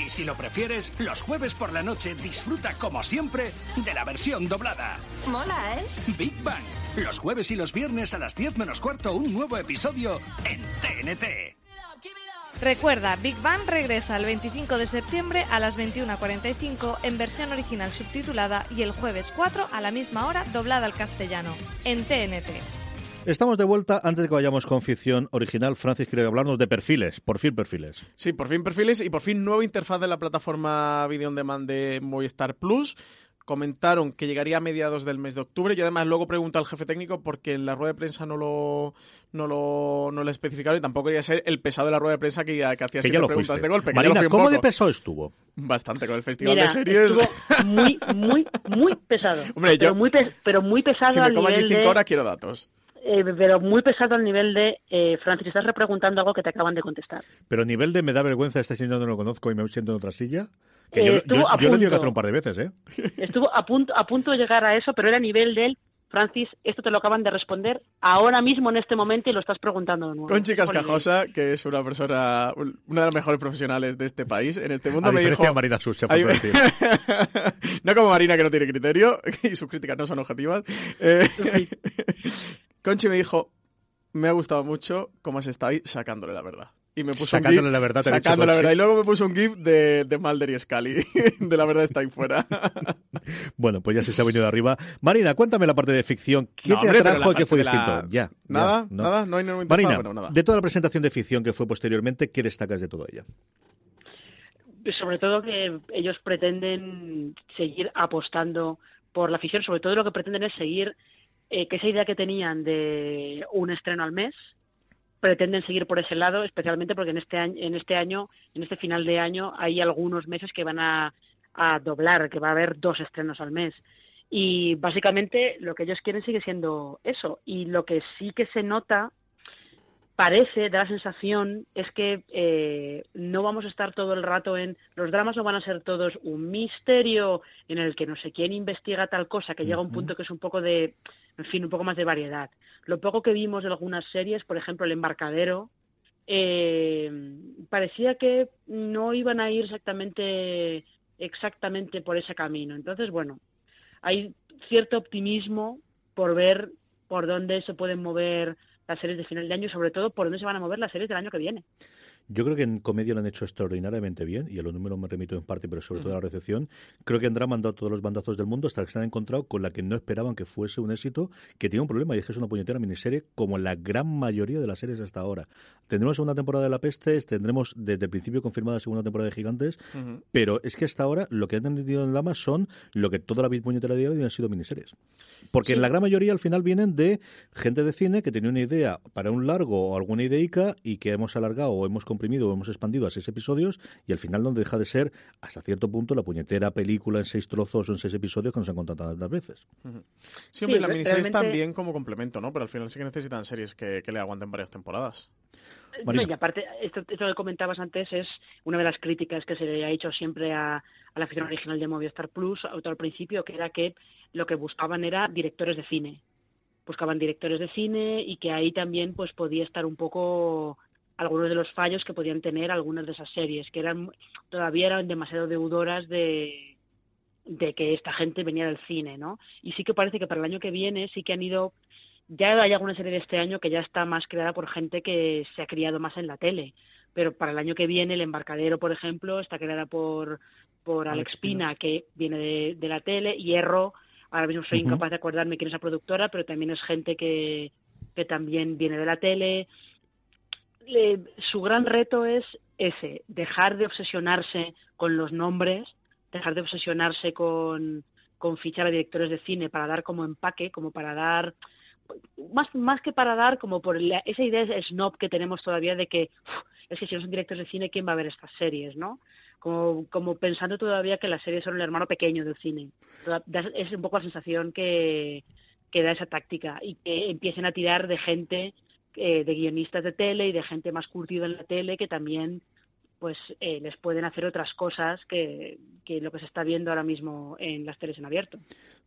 Y si lo prefieres, los jueves por la noche disfruta como siempre de la versión doblada. Mola, ¿eh? Big Bang. Los jueves y los viernes a las 10 menos cuarto un nuevo episodio en TNT. Recuerda, Big Bang regresa el 25 de septiembre a las 21.45 en versión original subtitulada y el jueves 4 a la misma hora doblada al castellano, en TNT. Estamos de vuelta. Antes de que vayamos con ficción original, Francis quiere hablarnos de perfiles. Por fin perfiles. Sí, por fin perfiles y por fin nueva interfaz de la plataforma Video On Demand de Movistar Plus comentaron que llegaría a mediados del mes de octubre. Yo además luego pregunto al jefe técnico porque en la rueda de prensa no lo no lo, no lo especificaron y tampoco quería ser el pesado de la rueda de prensa que, que hacía siempre preguntas de golpe. Marina, ¿cómo de pesado estuvo? Bastante con el festival de series. muy, muy, muy pesado. Hombre, pero, muy pero muy pesado. Si me como allí cinco horas quiero datos. Eh, pero muy pesado al nivel de, eh, Francis, estás repreguntando algo que te acaban de contestar. Pero a nivel de me da vergüenza, este señor no lo conozco y me siento en otra silla. Que yo, yo, lo he que hacer un par de veces, ¿eh? Estuvo a punto, a punto de llegar a eso, pero era a nivel del Francis, esto te lo acaban de responder ahora mismo en este momento y lo estás preguntando de nuevo. Conchi Cascajosa, que es una persona, una de las mejores profesionales de este país, en este mundo me dijo... Marina no como Marina que no tiene criterio y sus críticas no son objetivas. Eh, Conchi me dijo, me ha gustado mucho cómo se estáis sacándole la verdad y me puso sacándole un GIF, la verdad, sacando la verdad. Y luego me puso un GIF de, de Mulder y Scully, de la verdad está ahí fuera. bueno, pues ya se ha venido de arriba. Marina, cuéntame la parte de ficción. ¿Qué te atrajo y qué fue distinto? Ya. ¿Nada? ¿Nada? ¿No hay Marina, de toda la presentación de ficción que fue posteriormente, ¿qué destacas de todo ella? Sobre todo que ellos pretenden seguir apostando por la ficción, sobre todo lo que pretenden es seguir eh, que esa idea que tenían de un estreno al mes, pretenden seguir por ese lado, especialmente porque en este año, en este año, en este final de año, hay algunos meses que van a, doblar, que va a haber dos estrenos al mes. Y básicamente lo que ellos quieren sigue siendo eso. Y lo que sí que se nota, parece, da la sensación, es que eh, no vamos a estar todo el rato en. Los dramas no van a ser todos un misterio en el que no sé quién investiga tal cosa, que llega a un punto que es un poco de. En fin, un poco más de variedad. Lo poco que vimos de algunas series, por ejemplo, El Embarcadero, eh, parecía que no iban a ir exactamente, exactamente por ese camino. Entonces, bueno, hay cierto optimismo por ver por dónde se pueden mover las series de final de año y sobre todo por dónde se van a mover las series del año que viene. Yo creo que en comedia lo han hecho extraordinariamente bien, y a los números me remito en parte, pero sobre todo a la recepción. Creo que han dado todos los bandazos del mundo hasta que se han encontrado con la que no esperaban que fuese un éxito, que tiene un problema, y es que es una puñetera miniserie como la gran mayoría de las series hasta ahora. Tendremos una temporada de La Peste, tendremos desde el principio confirmada segunda temporada de Gigantes, pero es que hasta ahora lo que han entendido en Dama son lo que toda la puñetera de hoy han sido miniseries. Porque en la gran mayoría al final vienen de gente de cine que tenía una idea para un largo o alguna ideica y que hemos alargado o hemos comprimido o hemos expandido a seis episodios y al final no deja de ser hasta cierto punto la puñetera película en seis trozos o en seis episodios que nos han contado tantas veces. Sí, hombre, la miniserie está bien como complemento, ¿no? Pero al final sí que necesitan series que, le aguanten varias temporadas. No, y aparte, esto, esto, que comentabas antes es una de las críticas que se le ha hecho siempre a, la ficción original de Movistar Plus, al principio, que era que lo que buscaban era directores de cine. Buscaban directores de cine y que ahí también pues podía estar un poco algunos de los fallos que podían tener algunas de esas series, que eran todavía eran demasiado deudoras de, de que esta gente venía del cine, ¿no? Y sí que parece que para el año que viene sí que han ido, ya hay alguna serie de este año que ya está más creada por gente que se ha criado más en la tele, pero para el año que viene el embarcadero, por ejemplo, está creada por, por Alex, Pina, que viene de, la tele, Hierro, ahora mismo soy incapaz de acordarme quién es la productora, pero también es gente que, que también viene de la tele, su gran reto es ese, dejar de obsesionarse con los nombres, dejar de obsesionarse con, con fichar a directores de cine para dar como empaque, como para dar más, más que para dar como por esa idea snob que tenemos todavía de que es que si no son directores de cine, ¿quién va a ver estas series? ¿no? Como, como pensando todavía que las series son el hermano pequeño del cine. Es un poco la sensación que, que da esa táctica y que empiecen a tirar de gente eh, de guionistas de tele y de gente más curtida en la tele que también pues eh, les pueden hacer otras cosas que, que, lo que se está viendo ahora mismo en las teles en abierto.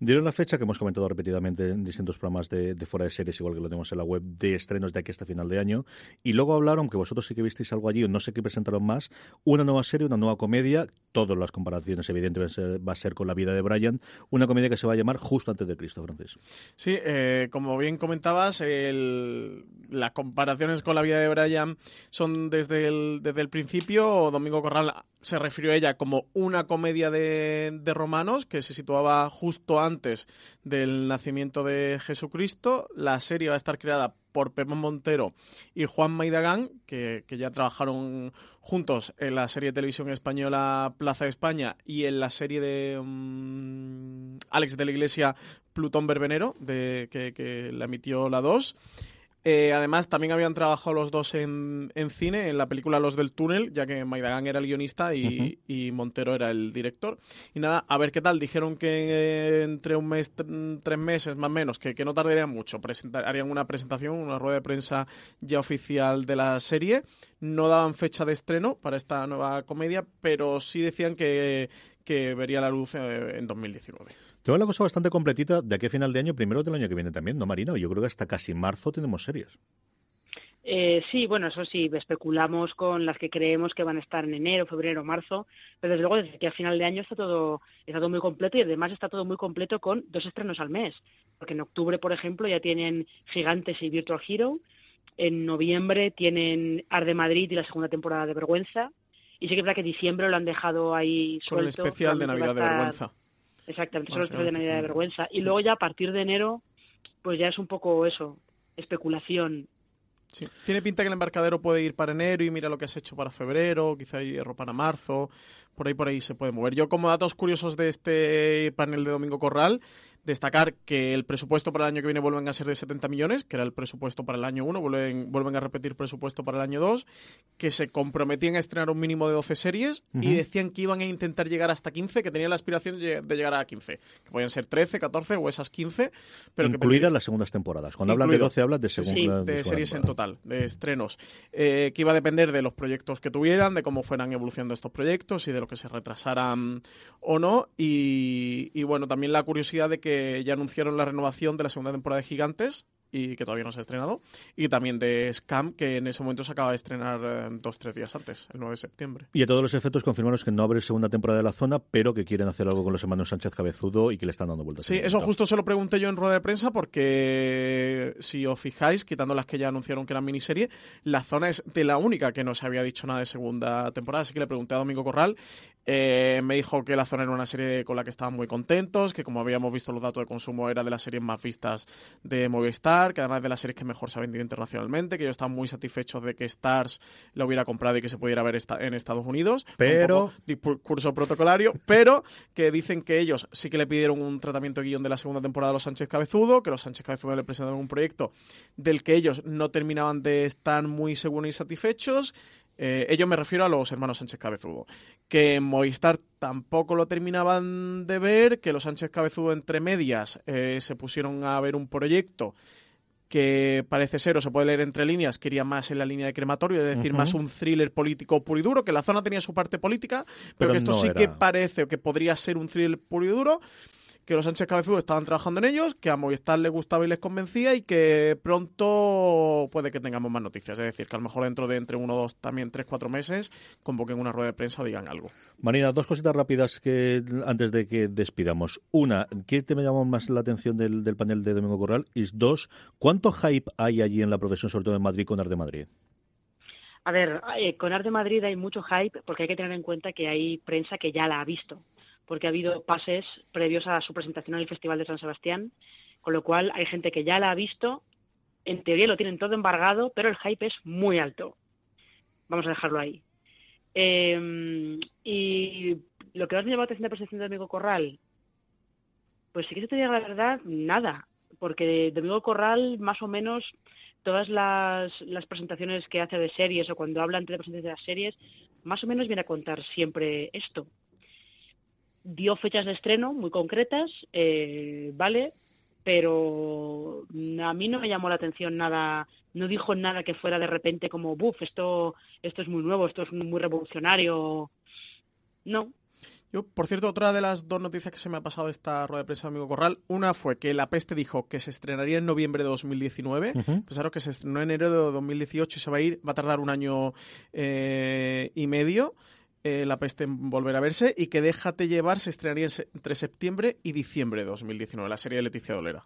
Dieron la fecha que hemos comentado repetidamente en distintos programas de, fuera de series, igual que lo tenemos en la web, de estrenos de aquí hasta final de año. Y luego hablaron, que vosotros sí que visteis algo allí, o no sé qué presentaron más, una nueva serie, una nueva comedia todas las comparaciones evidentemente va a ser con la vida de Brian, una comedia que se va a llamar Justo antes de Cristo, francés. Sí, eh, como bien comentabas, las comparaciones con la vida de Brian son desde el, desde el principio. Domingo Corral se refirió a ella como una comedia de, de romanos que se situaba justo antes del nacimiento de Jesucristo. La serie va a estar creada por Pepe Montero y Juan Maidagán, que, ya trabajaron juntos en la serie de televisión española Plaza de España y en la serie de mm, Alex de la Iglesia Plutón Verbenero, de, que, que la emitió la 2. Eh, además, también habían trabajado los dos en, cine, en la película Los del Túnel, ya que Maidagán era el guionista y, Montero era el director. Y nada, a ver qué tal. Dijeron que eh, entre un mes, tres meses más o menos, que, no tardarían mucho. harían una presentación, una rueda de prensa ya oficial de la serie. No daban fecha de estreno para esta nueva comedia, pero sí decían que, que vería la luz eh, en 2019. Tengo la cosa bastante completita de aquí a final de año, primero del año que viene también, ¿no, Marina? Yo creo que hasta casi marzo tenemos series. Eh, sí, bueno, eso sí, especulamos con las que creemos que van a estar en enero, febrero, marzo, pero desde luego desde aquí a final de año está todo, está todo muy completo y además está todo muy completo con dos estrenos al mes, porque en octubre, por ejemplo, ya tienen Gigantes y Virtual Hero, en noviembre tienen Arde Madrid y la segunda temporada de Vergüenza, y sí que es verdad que diciembre lo han dejado ahí suelto. Con el especial de Navidad de Vergüenza. Exactamente, solo es de Navidad de vergüenza. Y luego ya a partir de enero, pues ya es un poco eso, especulación. Sí. Tiene pinta que el embarcadero puede ir para enero y mira lo que has hecho para febrero, quizá hierro para marzo, por ahí por ahí se puede mover. Yo como datos curiosos de este panel de Domingo Corral, Destacar que el presupuesto para el año que viene vuelven a ser de 70 millones, que era el presupuesto para el año 1, vuelven, vuelven a repetir presupuesto para el año 2, que se comprometían a estrenar un mínimo de 12 series y decían que iban a intentar llegar hasta 15, que tenían la aspiración de llegar a 15, que podían ser 13, 14 o esas 15. Pero Incluidas las segundas temporadas. Cuando hablan de 12 hablan de segunda, de, series en total, de estrenos, eh, que iba a depender de los proyectos que tuvieran, de cómo fueran evolucionando estos proyectos y de lo que se retrasaran o no. Y, y bueno, también la curiosidad de que ya anunciaron la renovación de la segunda temporada de Gigantes y que todavía no se ha estrenado, y también de Scam, que en ese momento se acaba de estrenar eh, dos tres días antes, el 9 de septiembre. Y a todos los efectos confirmaron que no habrá segunda temporada de la zona, pero que quieren hacer algo con los hermanos Sánchez Cabezudo y que le están dando vueltas. Sí, eso justo se lo pregunté yo en rueda de prensa, porque si os fijáis, quitando las que ya anunciaron que eran miniserie, la zona es de la única que no se había dicho nada de segunda temporada, así que le pregunté a Domingo Corral eh, me dijo que La Zona era una serie con la que estaban muy contentos, que como habíamos visto los datos de consumo era de las series más vistas de Movistar, que además de las series que mejor se ha vendido internacionalmente, que ellos estaban muy satisfechos de que Stars lo hubiera comprado y que se pudiera ver en Estados Unidos. Pero... discurso protocolario, pero que dicen que ellos sí que le pidieron un tratamiento de guion de la segunda temporada a los Sánchez Cabezudo, que los Sánchez Cabezudo le presentaron un proyecto del que ellos no terminaban de estar muy seguros y satisfechos eh, ellos me refiero a los hermanos Sánchez Cabezudo, que en Movistar tampoco lo terminaban de ver, que los Sánchez Cabezudo entre medias eh, se pusieron a ver un proyecto que parece ser, o se puede leer entre líneas, quería más en la línea de crematorio, es decir, más un thriller político puro y duro, que la zona tenía su parte política, pero, que esto sí que parece que podría ser un thriller puro y duro que los Sánchez Cabezudo estaban trabajando en ellos, que a Movistar les gustaba y les convencía y que pronto puede que tengamos más noticias. Es decir, que a lo mejor dentro de entre uno, dos, también tres, cuatro meses convoquen una rueda de prensa o digan algo. Marina, dos cositas rápidas que antes de que despidamos. Una, ¿qué te me llamó más la atención del, panel de Domingo Corral? Y dos, ¿cuánto hype hay allí en la profesión, sobre todo en Madrid, con Arte Madrid? A ver, eh, con Arte Madrid hay mucho hype porque hay que tener en cuenta que hay prensa que ya la ha visto porque ha habido pases previos a su presentación en el Festival de San Sebastián, con lo cual hay gente que ya la ha visto, en teoría lo tienen todo embargado, pero el hype es muy alto. Vamos a dejarlo ahí. Em, y lo que más me llamó la atención de la presentación de Domingo Corral, pues sí que te diga la verdad, nada, porque Domingo Corral más o menos todas las, las, presentaciones que hace de series o cuando habla ante la presentación de las series, más o menos viene a contar siempre esto dio fechas de estreno muy concretas, eh, vale, pero a mí no me llamó la atención nada, no dijo nada que fuera de repente como, buf, esto, esto es muy nuevo, esto es muy revolucionario. No. Yo, por cierto, otra de las dos noticias que se me ha pasado esta rueda de prensa Amigo Corral, una fue que La Peste dijo que se estrenaría en noviembre de 2019, pensaron que se estrenó en enero de 2018 y se va a ir, va a tardar un año eh, y medio. Eh, La peste volver a verse y que Déjate llevar se estrenaría entre septiembre y diciembre de 2019, la serie de Leticia Dolera.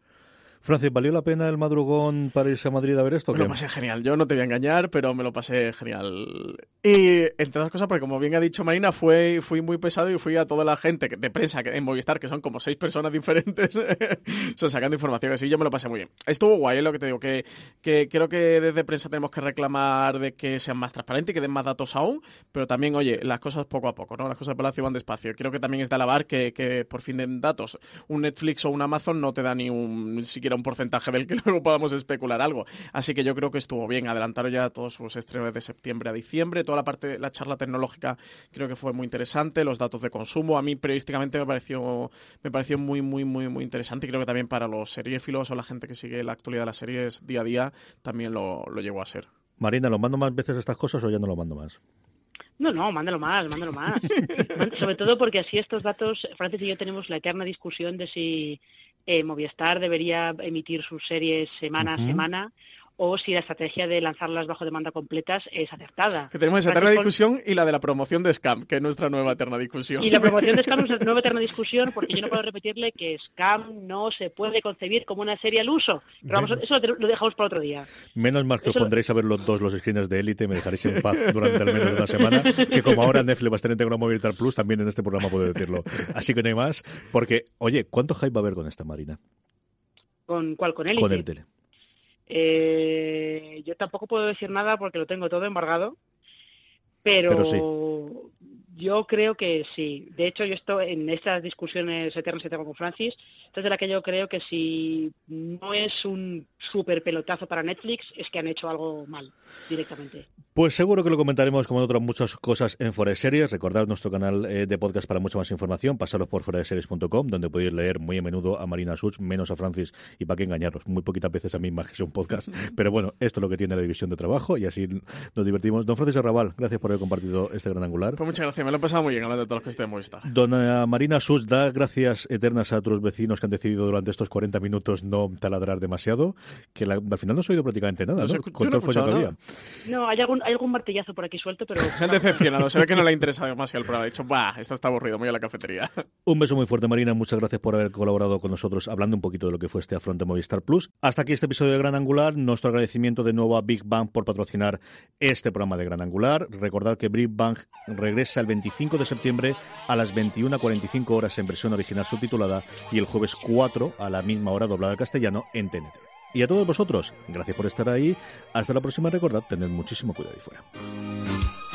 Francis, ¿valió la pena el madrugón para irse a Madrid a ver esto? Me lo pasé genial. Yo no te voy a engañar, pero me lo pasé genial. Y entre otras cosas, porque como bien ha dicho Marina, fue, fui muy pesado y fui a toda la gente de prensa en Movistar, que son como seis personas diferentes, son sacando información y yo me lo pasé muy bien. Estuvo guay, es lo que te digo, que, que creo que desde prensa tenemos que reclamar de que sean más transparentes y que den más datos aún, pero también, oye, las cosas poco a poco, ¿no? Las cosas de Palacio van despacio. Creo que también es de alabar que, que por fin den datos. Un Netflix o un Amazon no te da ni un siquiera un porcentaje del que luego podamos especular algo. Así que yo creo que estuvo bien. Adelantaron ya todos sus estrenos de septiembre a diciembre. Toda la parte, la charla tecnológica creo que fue muy interesante. Los datos de consumo, a mí periodísticamente me pareció, me pareció muy, muy, muy, muy interesante. Y creo que también para los seriéfilos o la gente que sigue la actualidad de las series día a día también lo, lo llegó a ser. Marina, ¿lo mando más veces estas cosas o ya no lo mando más? No, no, mándalo más, mándalo más. Sobre todo porque así estos datos, Francis y yo tenemos la eterna discusión de si eh, Movistar debería emitir sus series semana a semana o si la estrategia de lanzarlas bajo demanda completas es acertada. Que tenemos esa eterna discusión y la de la promoción de Scam, que es nuestra nueva eterna discusión. Y la promoción de Scam es nuestra nueva eterna discusión porque yo no puedo repetirle que Scam no se puede concebir como una serie al uso. Pero vamos, eso lo dejamos para otro día. Menos mal que os pondréis a ver los dos los screeners de élite, me dejaréis en paz durante al menos una semana, que como ahora Netflix va a estar integrado Movistar Plus, también en este programa puedo decirlo. Así que no hay más, porque, oye, ¿cuánto hype va a haber con esta Marina? ¿Con cuál? ¿Con élite? Con élite. Eh, yo tampoco puedo decir nada porque lo tengo todo embargado, pero, yo creo que sí. De hecho, yo estoy en estas discusiones eternas que tengo con Francis, entonces la que yo creo que si no es un súper pelotazo para Netflix, es que han hecho algo mal directamente. Pues seguro que lo comentaremos como en otras muchas cosas en Fuera de Series. Recordad nuestro canal eh, de podcast para mucha más información. Pasaros por series.com donde podéis leer muy a menudo a Marina Such, menos a Francis, y para qué engañaros, muy poquitas veces a mí más que sea un podcast. Pero bueno, esto es lo que tiene la división de trabajo y así nos divertimos. Don Francis Arrabal, gracias por haber compartido este gran angular. Pues muchas gracias, me lo he pasado muy bien hablando de todos los que estén Movistar. Dona Marina Such, da gracias eternas a otros vecinos que han decidido durante estos 40 minutos no taladrar demasiado, que al final no se ha oído prácticamente nada, ¿no? Con todo había. No, hay algún, hay algún martillazo por aquí suelto, pero... Se han decepcionado, se ve que no le ha interesado demasiado el programa. Ha dicho, bah, esto está aburrido, voy a la cafetería. Un beso muy fuerte, Marina. Muchas gracias por haber colaborado con nosotros hablando un poquito de lo que fue este afronte Movistar Plus. Hasta aquí este episodio de Gran Angular. Nuestro agradecimiento de nuevo a Big Bang por patrocinar este programa de Gran Angular. Recordad que Big Bang regresa el 25 de septiembre a las 21.45 horas en versión original subtitulada y el jueves 4 a la misma hora doblada al castellano en TNT. Y a todos vosotros, gracias por estar ahí. Hasta la próxima. Recordad, tened muchísimo cuidado ahí fuera.